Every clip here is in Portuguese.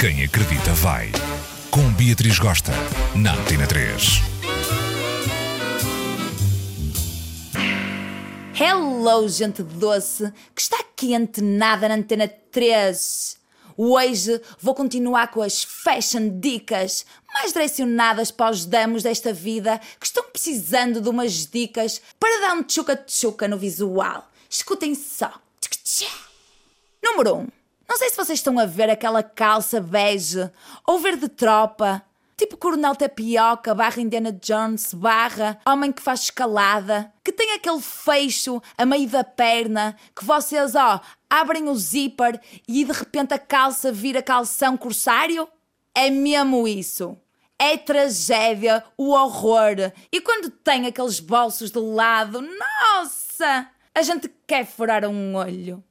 Quem acredita vai. Com Beatriz Gosta, na Antena 3. Hello, gente doce, que está quente nada na Antena 3. Hoje vou continuar com as fashion dicas mais direcionadas para os damos desta vida que estão precisando de umas dicas para dar um tchuca-tchuca no visual. Escutem só. Número 1. Um. Não sei se vocês estão a ver aquela calça bege ou verde tropa, tipo Coronel Tapioca barra Indiana Jones barra Homem que faz escalada, que tem aquele fecho a meio da perna, que vocês, ó, abrem o zíper e de repente a calça vira calção corsário? É mesmo isso. É tragédia, o horror. E quando tem aqueles bolsos de lado, nossa! A gente quer furar um olho.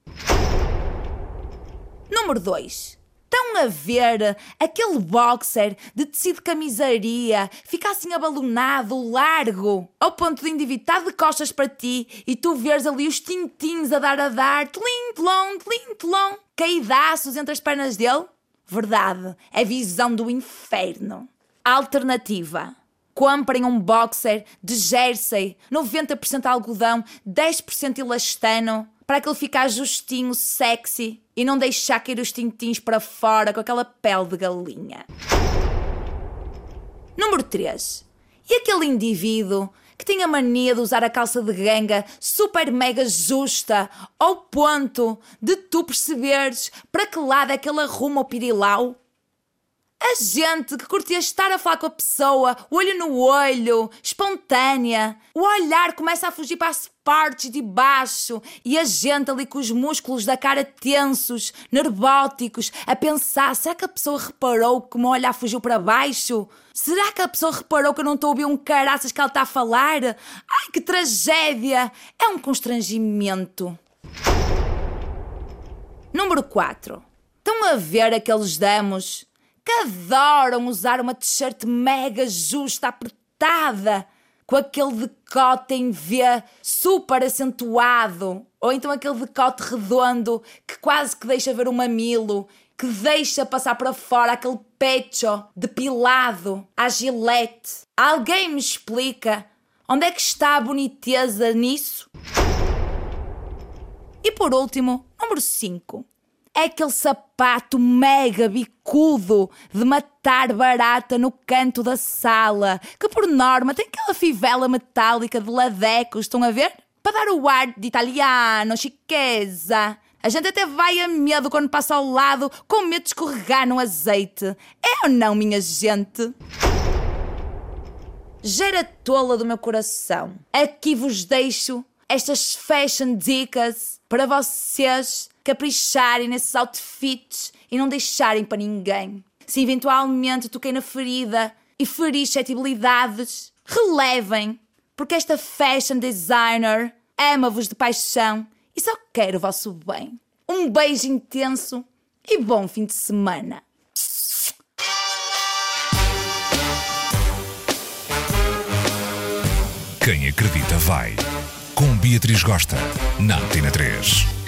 Número 2. Estão a ver aquele boxer de tecido camisaria ficar assim abalonado, largo, ao ponto de endivitar de costas para ti e tu veres ali os tintins a dar a dar, tlim, tlom, caidaços entre as pernas dele? Verdade, é visão do inferno. Alternativa. Comprem um boxer de jersey, 90% algodão, 10% elastano, para aquele ficar justinho, sexy e não deixar cair os tintins para fora com aquela pele de galinha. Número 3. E aquele indivíduo que tem a mania de usar a calça de ganga super mega justa ao ponto de tu perceberes para que lado é que ele arruma o pirilau? A gente que curtia estar a falar com a pessoa, olho no olho, espontânea. O olhar começa a fugir para as partes de baixo e a gente ali com os músculos da cara tensos, nervóticos, a pensar: será que a pessoa reparou que o meu olhar fugiu para baixo? Será que a pessoa reparou que eu não estou a ouvir um caraças que ela está a falar? Ai, que tragédia! É um constrangimento. Número 4. Estão a ver aqueles damos que adoram usar uma t-shirt mega justa, apertada, com aquele decote em V super acentuado, ou então aquele decote redondo que quase que deixa ver o mamilo, que deixa passar para fora aquele pecho depilado à gilete. Alguém me explica onde é que está a boniteza nisso? E por último, número 5 é aquele sapato mega bicudo de matar barata no canto da sala, que por norma tem aquela fivela metálica de ladecos, estão a ver? Para dar o ar de italiano, chiqueza. A gente até vai a medo quando passa ao lado, com medo de escorregar no azeite. É ou não, minha gente? Gera tola do meu coração. Aqui vos deixo estas fashion dicas para vocês capricharem nesses outfits e não deixarem para ninguém. Se eventualmente toquei na ferida e feri suscetibilidades, relevem, porque esta fashion designer ama-vos de paixão e só quer o vosso bem. Um beijo intenso e bom fim de semana. Quem acredita vai com Beatriz Gosta, na Antena 3.